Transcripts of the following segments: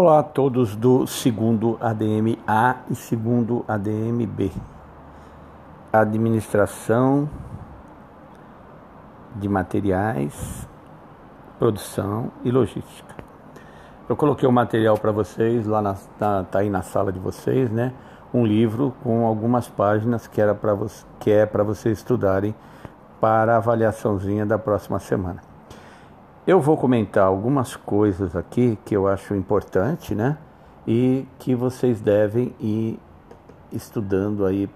Olá a todos do segundo ADM A e segundo ADM B. Administração de materiais, produção e logística. Eu coloquei o material para vocês lá na, tá, tá aí na sala de vocês, né? Um livro com algumas páginas que era para que é para vocês estudarem para a avaliaçãozinha da próxima semana. Eu vou comentar algumas coisas aqui que eu acho importante, né? E que vocês devem ir estudando aí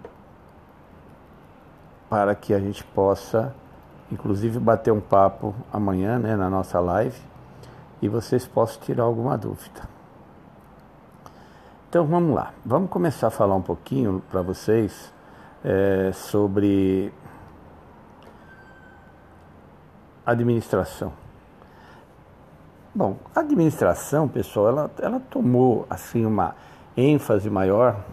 para que a gente possa, inclusive, bater um papo amanhã, né, na nossa live e vocês possam tirar alguma dúvida. Então vamos lá, vamos começar a falar um pouquinho para vocês é, sobre administração. Bom, a administração, pessoal, ela, ela tomou assim uma ênfase maior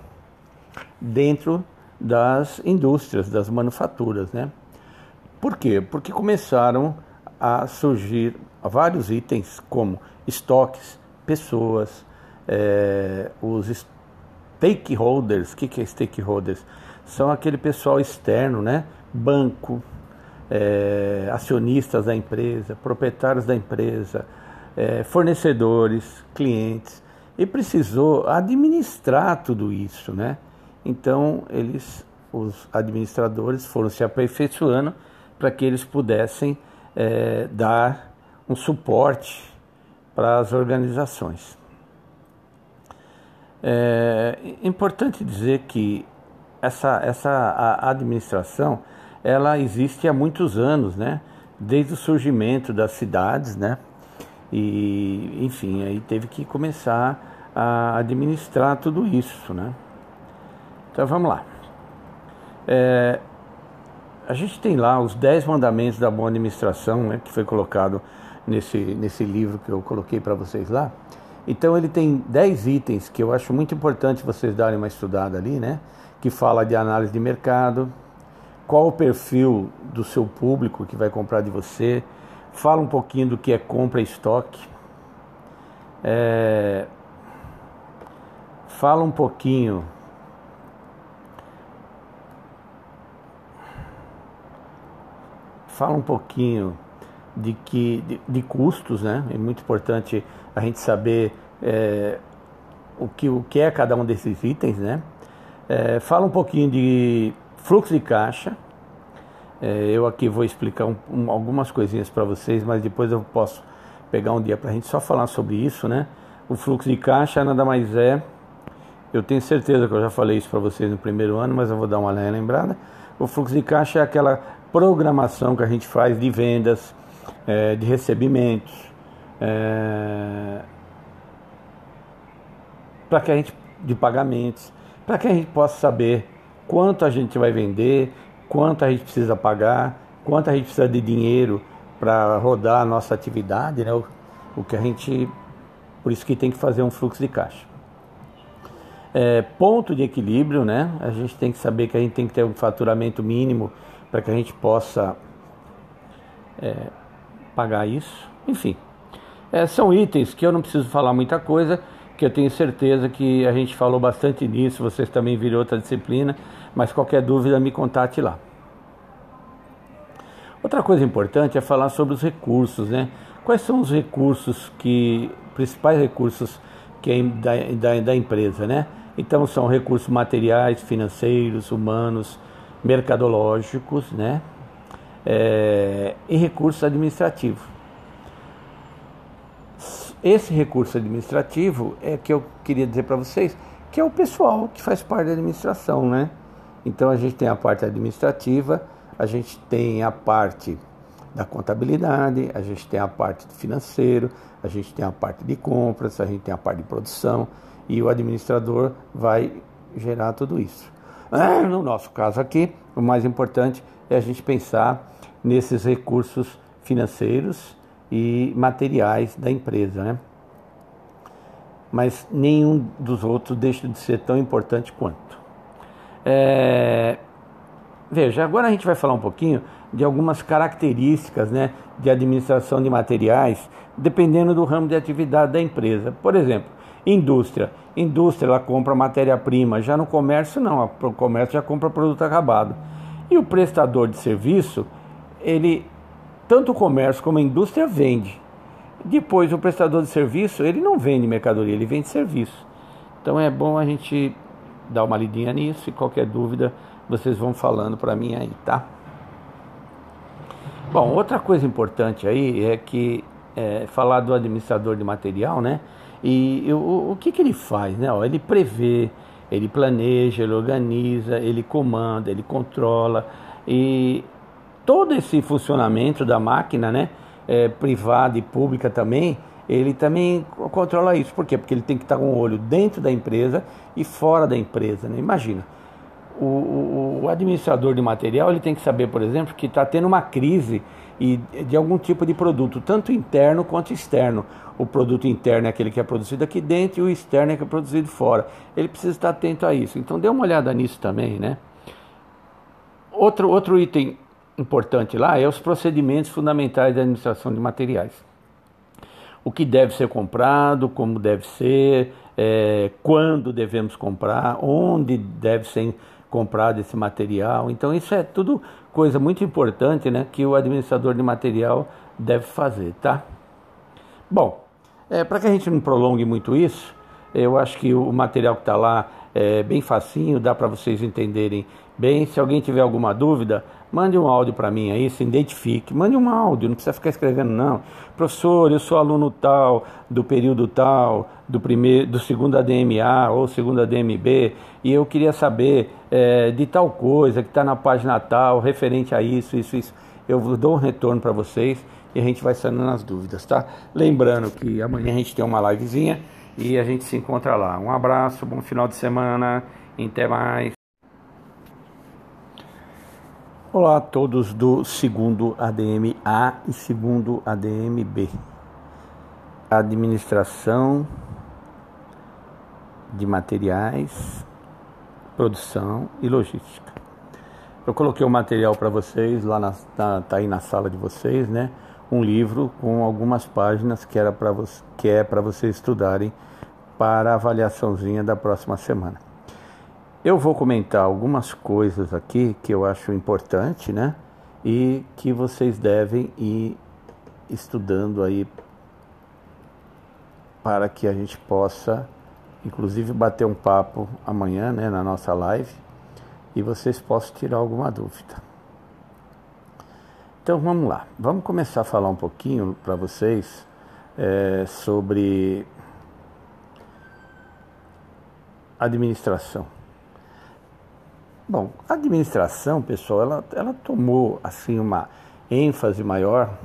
dentro das indústrias, das manufaturas, né? Por quê? Porque começaram a surgir vários itens como estoques, pessoas, é, os stakeholders. O que, que é stakeholders? São aquele pessoal externo, né? Banco, é, acionistas da empresa, proprietários da empresa, é, fornecedores, clientes, e precisou administrar tudo isso, né? Então eles, os administradores, foram se aperfeiçoando para que eles pudessem é, dar um suporte para as organizações. É importante dizer que essa, essa administração ela existe há muitos anos, né? Desde o surgimento das cidades, né? E, enfim, aí teve que começar a administrar tudo isso, né? Então vamos lá. É, a gente tem lá os 10 mandamentos da boa administração, né, que foi colocado nesse, nesse livro que eu coloquei para vocês lá. Então ele tem 10 itens que eu acho muito importante vocês darem uma estudada ali, né? Que fala de análise de mercado, qual o perfil do seu público que vai comprar de você, fala um pouquinho do que é compra e estoque, é, fala um pouquinho fala um pouquinho de que de, de, custos, né? É muito importante a gente saber é, o que o que é cada um desses itens, né? É, fala um pouquinho de fluxo de caixa, é, eu aqui vou explicar um, um, algumas coisinhas para vocês, mas depois eu posso pegar um dia para a gente só falar sobre isso, né? O fluxo de caixa nada mais é. Eu tenho certeza que eu já falei isso para vocês no primeiro ano, mas eu vou dar uma lembrada. O fluxo de caixa é aquela programação que a gente faz de vendas, é, de recebimentos, é, para que a gente de pagamentos, para que a gente possa saber quanto a gente vai vender, quanto a gente precisa pagar, quanto a gente precisa de dinheiro para rodar a nossa atividade, né? O, o, que a gente, por isso que tem que fazer um fluxo de caixa. É, ponto de equilíbrio, né? A gente tem que saber que a gente tem que ter um faturamento mínimo para que a gente possa é, pagar isso. Enfim, é, são itens que eu não preciso falar muita coisa, que eu tenho certeza que a gente falou bastante nisso, vocês também viram outra disciplina, mas qualquer dúvida me contate lá. Outra coisa importante é falar sobre os recursos, né? Quais são os recursos que, principais recursos que é da, da, da empresa, né? Então são recursos materiais, financeiros, humanos, mercadológicos, né? É, e recursos administrativos. Esse recurso administrativo é que eu queria dizer para vocês que é o pessoal que faz parte da administração, né? Então a gente tem a parte administrativa, a gente tem a parte da contabilidade, a gente tem a parte do financeiro, a gente tem a parte de compras, a gente tem a parte de produção e o administrador vai gerar tudo isso. Ah, no nosso caso aqui, o mais importante é a gente pensar nesses recursos financeiros e materiais da empresa, né? Mas nenhum dos outros deixa de ser tão importante quanto. É... Veja, agora a gente vai falar um pouquinho de algumas características né, de administração de materiais, dependendo do ramo de atividade da empresa. Por exemplo, Indústria. Indústria, ela compra matéria-prima. Já no comércio, não. O comércio já compra produto acabado. E o prestador de serviço, ele, tanto o comércio como a indústria vende. Depois, o prestador de serviço, ele não vende mercadoria, ele vende serviço. Então é bom a gente dar uma lidinha nisso e qualquer dúvida vocês vão falando para mim aí, tá? Bom, outra coisa importante aí é que é, falar do administrador de material, né? E o, o que, que ele faz, né? Ó, ele prevê, ele planeja, ele organiza, ele comanda, ele controla e todo esse funcionamento da máquina, né? É, privada e pública também, ele também controla isso. Por quê? Porque ele tem que estar com o olho dentro da empresa e fora da empresa. Né? Imagina, o, o, o, administrador de material ele tem que saber, por exemplo, que está tendo uma crise e de algum tipo de produto, tanto interno quanto externo. O produto interno é aquele que é produzido aqui dentro e o externo é que é produzido fora. Ele precisa estar atento a isso. Então dê uma olhada nisso também, né? Outro, outro item importante lá é os procedimentos fundamentais da administração de materiais. O que deve ser comprado, como deve ser, é, quando devemos comprar, onde deve ser comprado esse material. Então isso é tudo coisa muito importante, né, que o administrador de material deve fazer, tá? Bom, é, para que a gente não prolongue muito isso, eu acho que o material que está lá é bem facinho, dá para vocês entenderem bem. Se alguém tiver alguma dúvida, mande um áudio para mim aí, se identifique. Mande um áudio, não precisa ficar escrevendo não. Professor, eu sou aluno tal, do período tal, do primeiro, do segundo ADMA ou segundo ADMB, e eu queria saber é, de tal coisa que está na página tal, referente a isso, isso, isso. Eu dou um retorno para vocês e a gente vai sanando as dúvidas, tá? Lembrando que amanhã a gente tem uma livezinha e a gente se encontra lá. Um abraço, bom final de semana, até mais. Olá a todos do segundo ADM-A e segundo ADM-B. Administração de materiais, produção e logística. Eu coloquei o material para vocês lá na, na, tá aí na sala de vocês, né? Um livro com algumas páginas que era para que é para vocês estudarem para a avaliaçãozinha da próxima semana. Eu vou comentar algumas coisas aqui que eu acho importante, né? E que vocês devem ir estudando aí para que a gente possa, inclusive, bater um papo amanhã, né, na nossa live e vocês possam tirar alguma dúvida. Então vamos lá, vamos começar a falar um pouquinho para vocês é, sobre administração. Bom, a administração, pessoal, ela, ela tomou assim uma ênfase maior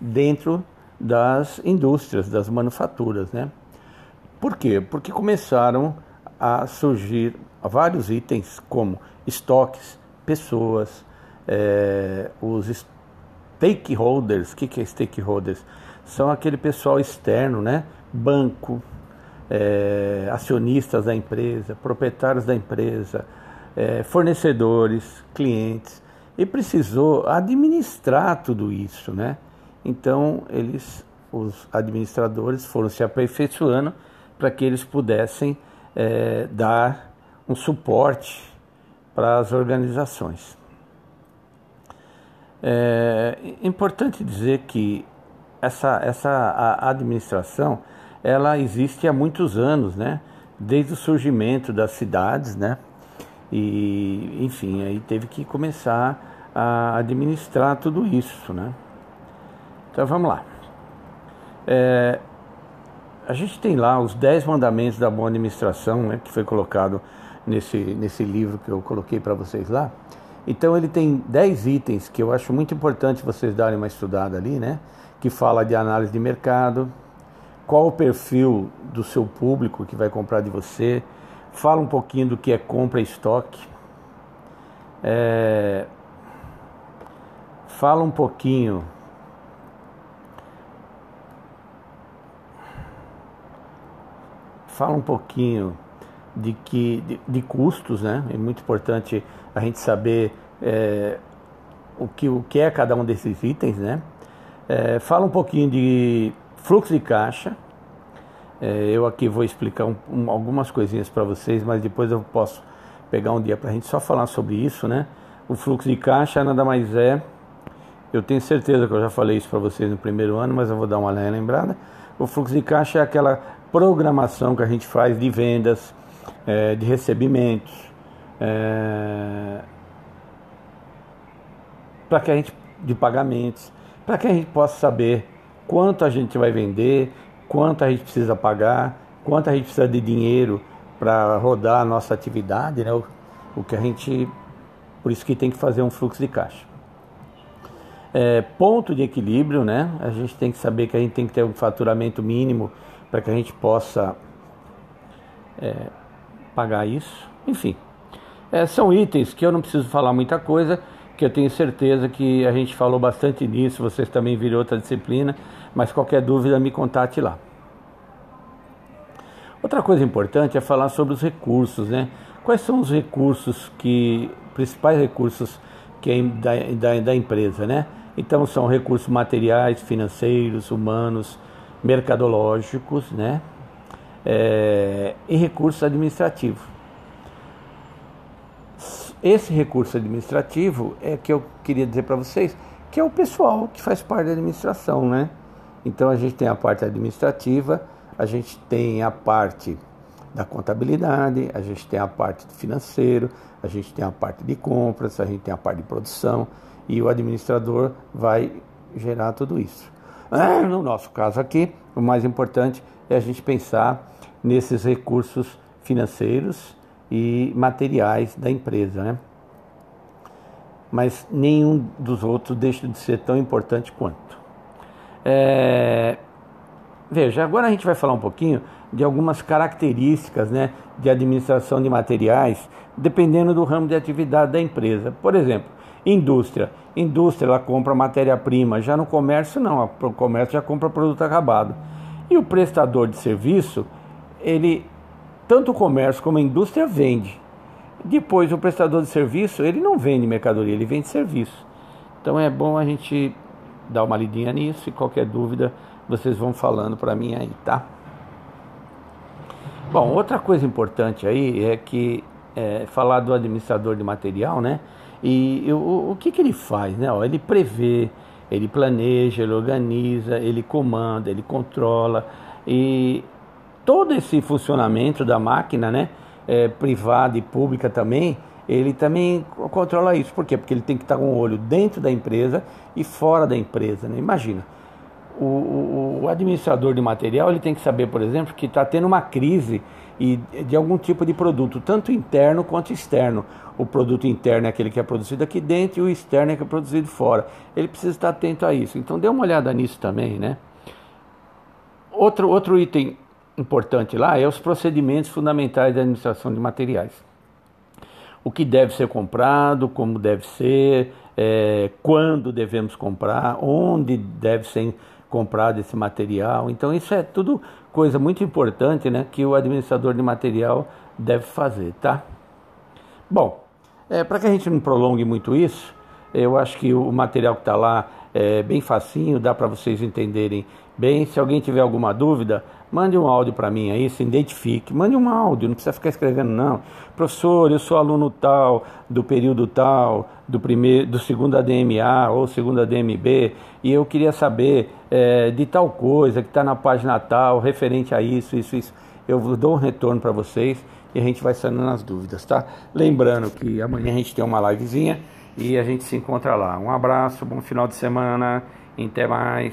dentro das indústrias, das manufaturas, né? Por quê? Porque começaram a surgir vários itens como estoques, pessoas, é, os stakeholders. O que, que é stakeholders? São aquele pessoal externo, né? Banco, é, acionistas da empresa, proprietários da empresa, é, fornecedores, clientes, e precisou administrar tudo isso, né? Então eles, os administradores, foram se aperfeiçoando para que eles pudessem é, dar um suporte para as organizações. É importante dizer que essa, essa administração ela existe há muitos anos, né? Desde o surgimento das cidades, né? E, enfim, aí teve que começar a administrar tudo isso, né? Então vamos lá. É, a gente tem lá os 10 mandamentos da boa administração, né, que foi colocado nesse, nesse livro que eu coloquei para vocês lá. Então ele tem 10 itens que eu acho muito importante vocês darem uma estudada ali, né? Que fala de análise de mercado, qual o perfil do seu público que vai comprar de você, fala um pouquinho do que é compra e estoque, é, fala um pouquinho fala um pouquinho de que de, de, custos, né? É muito importante a gente saber é, o que o que é cada um desses itens, né? É, fala um pouquinho de fluxo de caixa, É, eu aqui vou explicar um, um, algumas coisinhas para vocês, mas depois eu posso pegar um dia para a gente só falar sobre isso, né? O fluxo de caixa nada mais é. Eu tenho certeza que eu já falei isso para vocês no primeiro ano, mas eu vou dar uma lembrada. O fluxo de caixa é aquela programação que a gente faz de vendas, é, de recebimentos, é, para que a gente de pagamentos, para que a gente possa saber quanto a gente vai vender, quanto a gente precisa pagar, quanto a gente precisa de dinheiro para rodar a nossa atividade, né? O, o, que a gente, por isso que tem que fazer um fluxo de caixa. É, ponto de equilíbrio, né? A gente tem que saber que a gente tem que ter um faturamento mínimo para que a gente possa é, pagar isso. Enfim, é, são itens que eu não preciso falar muita coisa que eu tenho certeza que a gente falou bastante nisso, vocês também viram outra disciplina, mas qualquer dúvida me contate lá. Outra coisa importante é falar sobre os recursos, né? Quais são os recursos que, principais recursos que é da, da, da empresa, né? Então são recursos materiais, financeiros, humanos, mercadológicos, né? É, e recursos administrativos. Esse recurso administrativo é que eu queria dizer para vocês que é o pessoal que faz parte da administração, né? Então a gente tem a parte administrativa, a gente tem a parte da contabilidade, a gente tem a parte do financeiro, a gente tem a parte de compras, a gente tem a parte de produção e o administrador vai gerar tudo isso. No nosso caso aqui, o mais importante é a gente pensar nesses recursos financeiros e materiais da empresa, né? Mas nenhum dos outros deixa de ser tão importante quanto. É... Veja, agora a gente vai falar um pouquinho de algumas características né, de administração de materiais, dependendo do ramo de atividade da empresa. Por exemplo, indústria. Indústria ela compra matéria-prima, já no comércio não, o comércio já compra produto acabado. E o prestador de serviço, ele tanto o comércio como a indústria vende. Depois, o prestador de serviço, ele não vende mercadoria, ele vende serviço. Então é bom a gente dar uma lidinha nisso e qualquer dúvida vocês vão falando para mim aí, tá? Bom, outra coisa importante aí é que é, falar do administrador de material, né? E o, o que, que ele faz, né? Ó, ele prevê, ele planeja, ele organiza, ele comanda, ele controla e todo esse funcionamento da máquina, né, é, privada e pública também, ele também controla isso. Por quê? Porque ele tem que estar com o olho dentro da empresa e fora da empresa. Né? Imagina, o, o, o, administrador de material ele tem que saber, por exemplo, que está tendo uma crise e, de algum tipo de produto, tanto interno quanto externo. O produto interno é aquele que é produzido aqui dentro e o externo é que é produzido fora. Ele precisa estar atento a isso. Então dê uma olhada nisso também, né? Outro, outro item importante lá é os procedimentos fundamentais da administração de materiais. O que deve ser comprado, como deve ser, é, quando devemos comprar, onde deve ser comprado esse material. Então isso é tudo coisa muito importante, né, que o administrador de material deve fazer, tá? Bom, é, para que a gente não prolongue muito isso, eu acho que o material que está lá é bem facinho, dá para vocês entenderem bem. Se alguém tiver alguma dúvida, Mande um áudio para mim aí, se identifique. Mande um áudio, não precisa ficar escrevendo não. Professor, eu sou aluno tal, do período tal, do primeiro, do segundo ADMA ou segundo ADMB, e eu queria saber é, de tal coisa que está na página tal, referente a isso, isso, isso. Eu dou um retorno para vocês e a gente vai sanando as dúvidas, tá? Lembrando que amanhã a gente tem uma livezinha e a gente se encontra lá. Um abraço, bom final de semana, até mais.